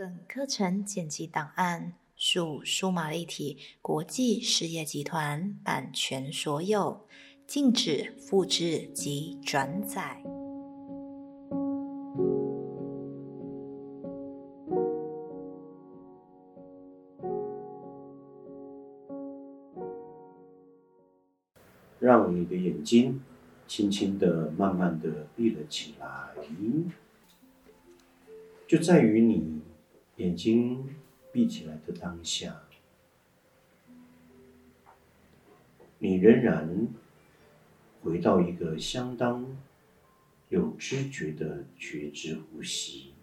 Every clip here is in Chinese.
本课程剪辑档案属数码立体国际事业集团版权所有，禁止复制及转载。让你的眼睛轻轻的、慢慢的闭了起来，就在于你眼睛闭起来的当下，你仍然回到一个相当有知觉的觉知呼吸，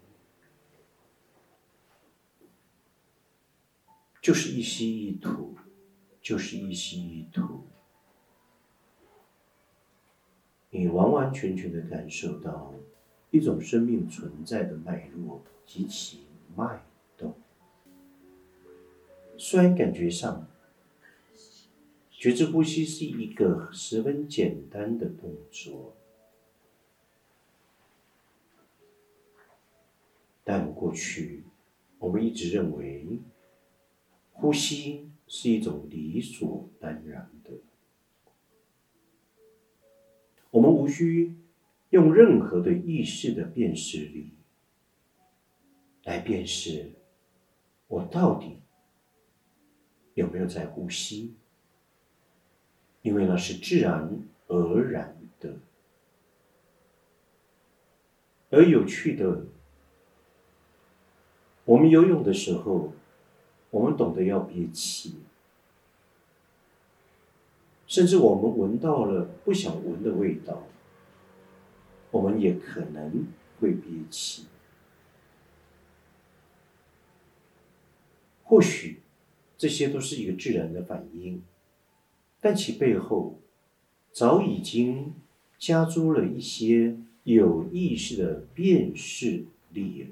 就是一吸一吐，就是一吸一吐。你完完全全的感受到一种生命存在的脉络及其脉，虽然感觉上觉知呼吸是一个十分简单的动作，但过去我们一直认为呼吸是一种理所当然的。我们无需用任何的意识的辨识力来辨识我到底有没有在呼吸，因为那是自然而然的。而有趣的，我们游泳的时候，我们懂得要憋气。甚至我们闻到了不想闻的味道，我们也可能会憋气。或许这些都是一个自然的反应，但其背后早已经加诸了一些有意识的辨识力了。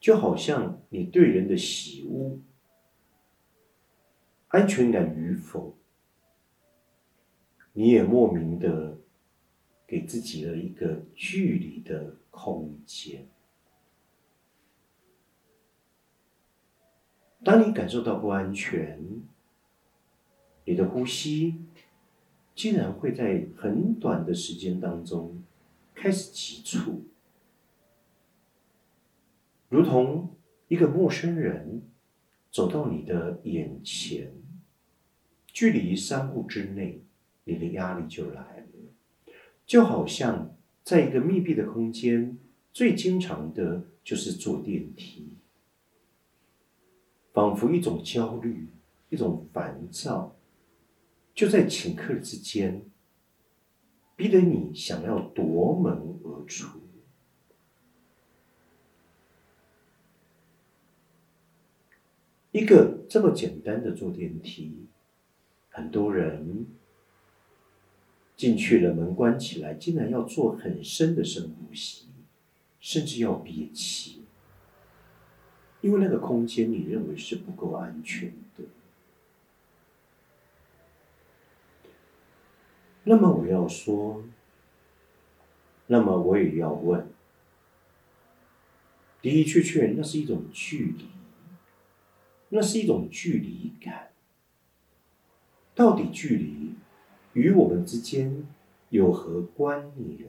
就好像你对人的喜恶、安全感与否。你也莫名的给自己了一个距离的空间。当你感受到不安全，你的呼吸竟然会在很短的时间当中开始急促，如同一个陌生人走到你的眼前，距离三步之内。你的压力就来了，就好像在一个密闭的空间，最经常的就是坐电梯，仿佛一种焦虑、一种烦躁，就在顷刻之间，逼得你想要夺门而出。一个这么简单的坐电梯，很多人。进去了，门关起来，竟然要做很深的深呼吸，甚至要憋气，因为那个空间你认为是不够安全的。那么我要说，那么我也要问，的的确确，那是一种距离，那是一种距离感，到底距离？与我们之间有何关联？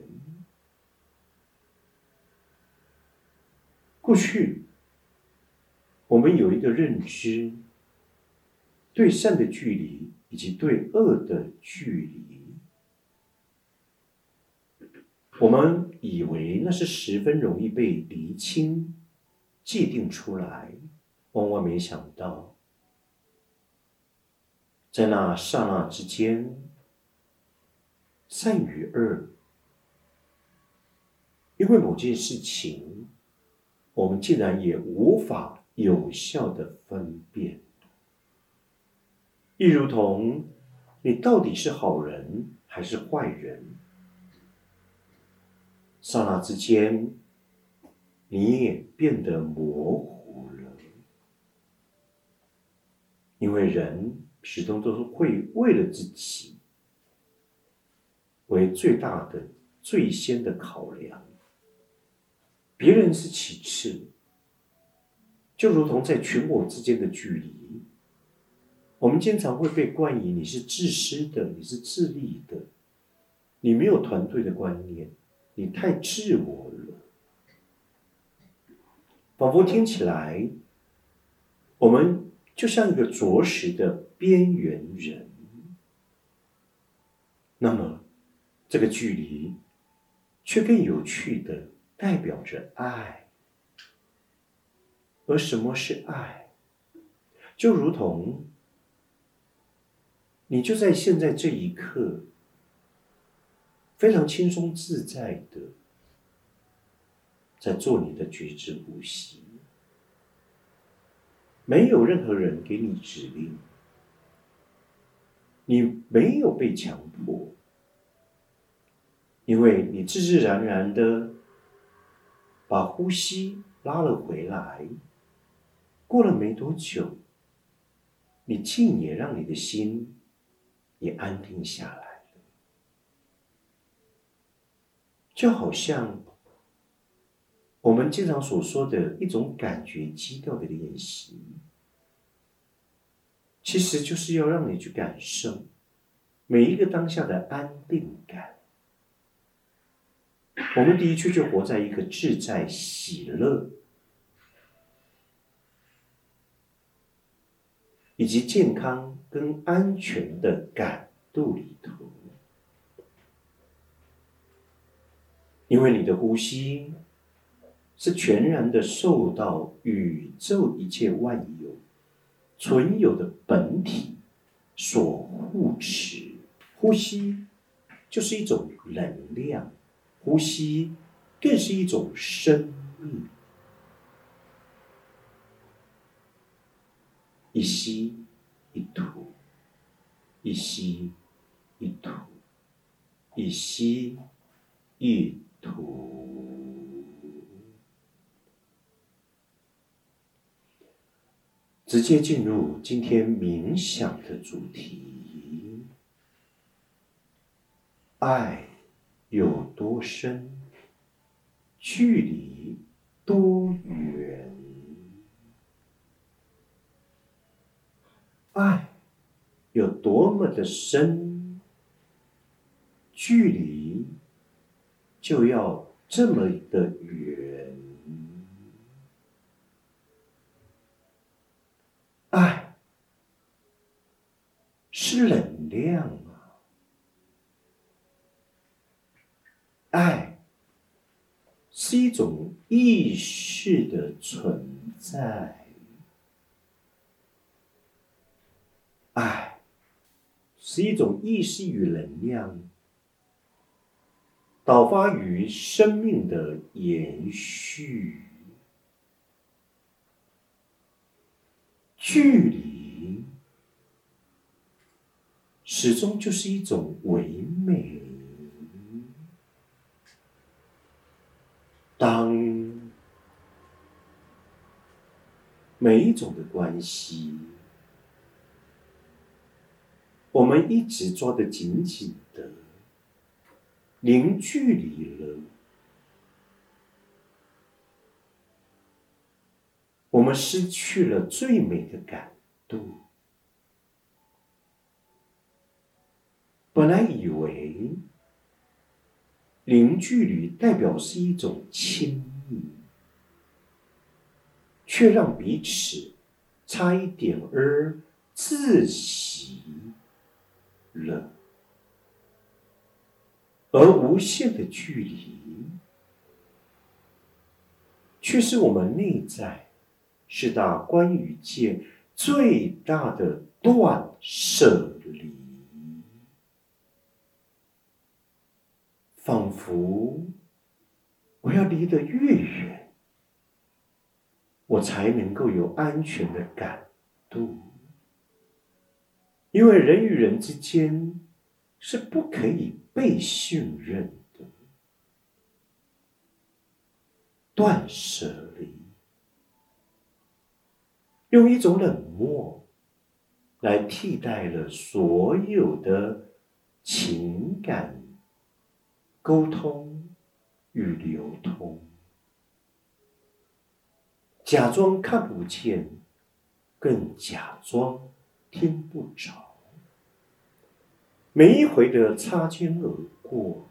过去我们有一个认知，对善的距离以及对恶的距离，我们以为那是十分容易被厘清、界定出来，万万没想到，在那刹那之间。善与恶，因为某件事情，我们竟然也无法有效的分辨。亦如同，你到底是好人还是坏人？刹那之间，你也变得模糊了。因为人始终都是会为了自己。为最大的、最先的考量，别人是其次，就如同在群我之间的距离，我们经常会被冠以你是自私的，你是自利的，你没有团队的观念，你太自我了，仿佛听起来，我们就像一个着实的边缘人。那么，这个距离，却更有趣的代表着爱。而什么是爱？就如同，你就在现在这一刻，非常轻松自在的，在做你的觉知呼吸，没有任何人给你指令。你没有被强迫，因为你自自然然的把呼吸拉了回来。过了没多久，你竟也让你的心也安定下来了，就好像我们经常所说的一种感觉基调的练习。其实就是要让你去感受每一个当下的安定感。我们的确就活在一个自在、喜乐以及健康跟安全的感度里头，因为你的呼吸是全然的受到宇宙一切万有。存有的本体所护持，呼吸就是一种能量，呼吸更是一种生命。一吸一吐，一吸一吐，一吸一吐。直接进入今天冥想的主题：爱有多深，距离多远？爱有多么的深，距离就要这么的远。爱是能量啊，爱是一种意识的存在，爱是一种意识与能量导发于生命的延续。距离始终就是一种唯美。当每一种的关系，我们一直抓得紧紧的，零距离了。我们失去了最美的感动。本来以为零距离代表是一种亲密，却让彼此差一点儿窒息了。而无限的距离，却是我们内在。是大关于界最大的断舍离，仿佛我要离得越远，我才能够有安全的感度，因为人与人之间是不可以被信任的，断舍离。用一种冷漠来替代了所有的情感沟通与流通，假装看不见，更假装听不着。每一回的擦肩而过，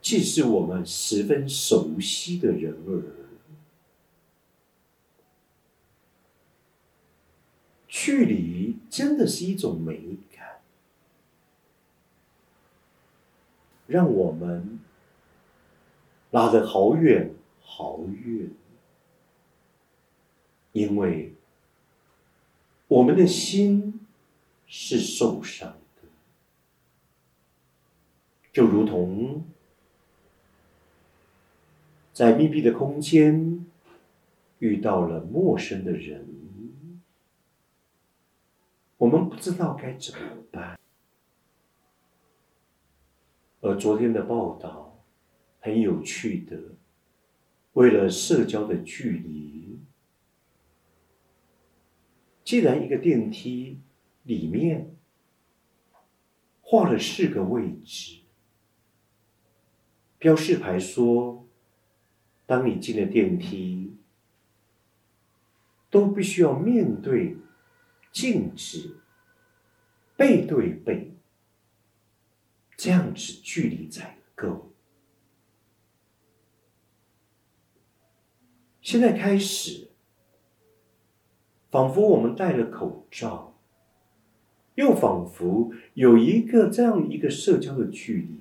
既是我们十分熟悉的人儿。距离真的是一种美感，让我们拉得好远好远，因为我们的心是受伤的，就如同在密闭的空间遇到了陌生的人。我们不知道该怎么办，而昨天的报道很有趣的，为了社交的距离，既然一个电梯里面画了四个位置，标示牌说，当你进了电梯，都必须要面对。静止，背对背，这样子距离才够。现在开始，仿佛我们戴了口罩，又仿佛有一个这样一个社交的距离，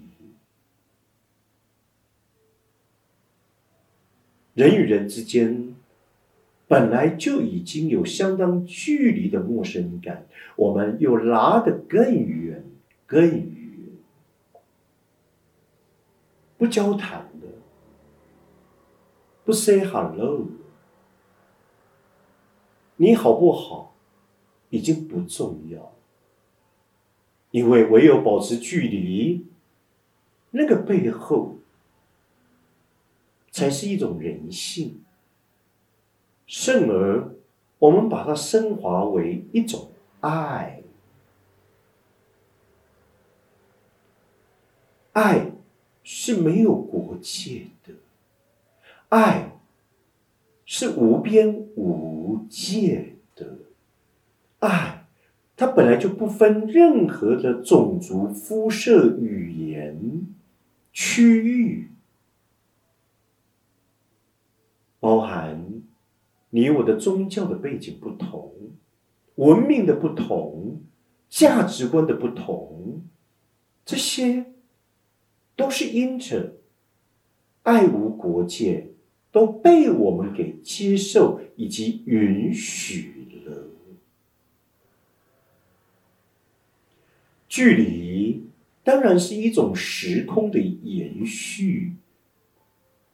人与人之间。本来就已经有相当距离的陌生感，我们又拉得更远、更远，不交谈的，不 say hello，你好不好已经不重要，因为唯有保持距离，那个背后才是一种人性。甚而，我们把它升华为一种爱。爱是没有国界的，爱是无边无界的，爱它本来就不分任何的种族、肤色、语言、区域，包含。你我的宗教的背景不同，文明的不同，价值观的不同，这些都是因着爱无国界，都被我们给接受以及允许了。距离当然是一种时空的延续，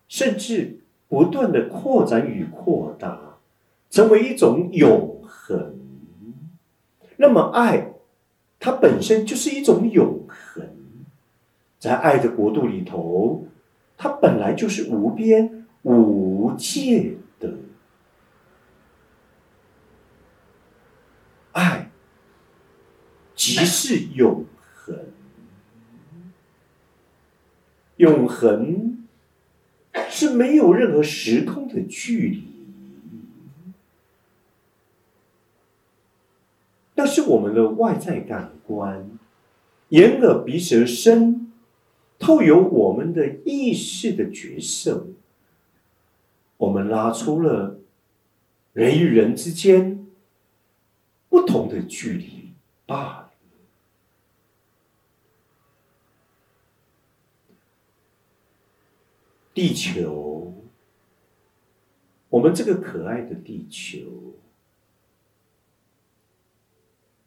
甚至不断的扩展与扩大。成为一种永恒，那么爱，它本身就是一种永恒，在爱的国度里头，它本来就是无边无界的，爱即是永恒，永恒是没有任何时空的距离。那是我们的外在感官，眼耳鼻舌身，透有我们的意识的角色，我们拉出了人与人之间不同的距离罢了。地球，我们这个可爱的地球。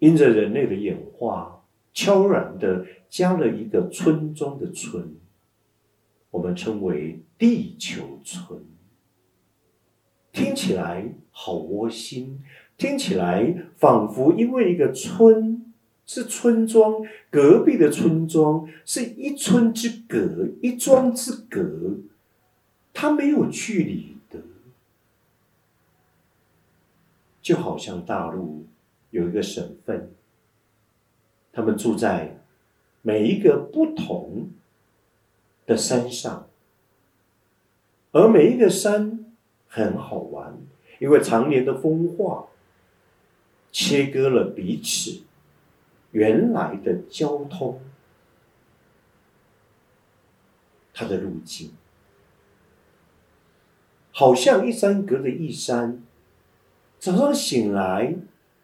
因着人类的演化，悄然的加了一个村庄的村，我们称为地球村。听起来好窝心，听起来仿佛因为一个村是村庄，隔壁的村庄是一村之隔，一庄之隔，它没有距离的，就好像大陆。有一个省份，他们住在每一个不同的山上，而每一个山很好玩，因为常年的风化，切割了彼此原来的交通，它的路径，好像一山隔着一山。早上醒来，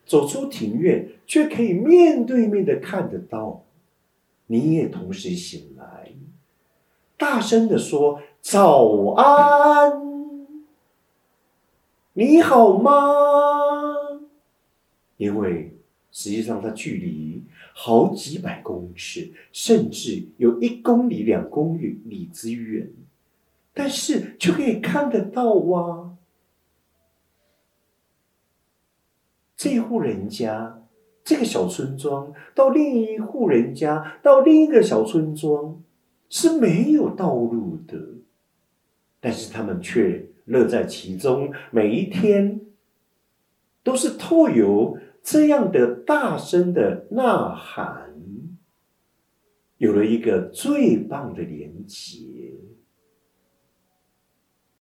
走出庭院，却可以面对面的看得到。你也同时醒来，大声的说：“早安，你好吗？”因为实际上它距离好几百公尺，甚至有一公里、两公里之远，但是却可以看得到哇。这户人家，这个小村庄到另一户人家，到另一个小村庄是没有道路的，但是他们却乐在其中，每一天都是透有这样的大声的呐喊，有了一个最棒的连接。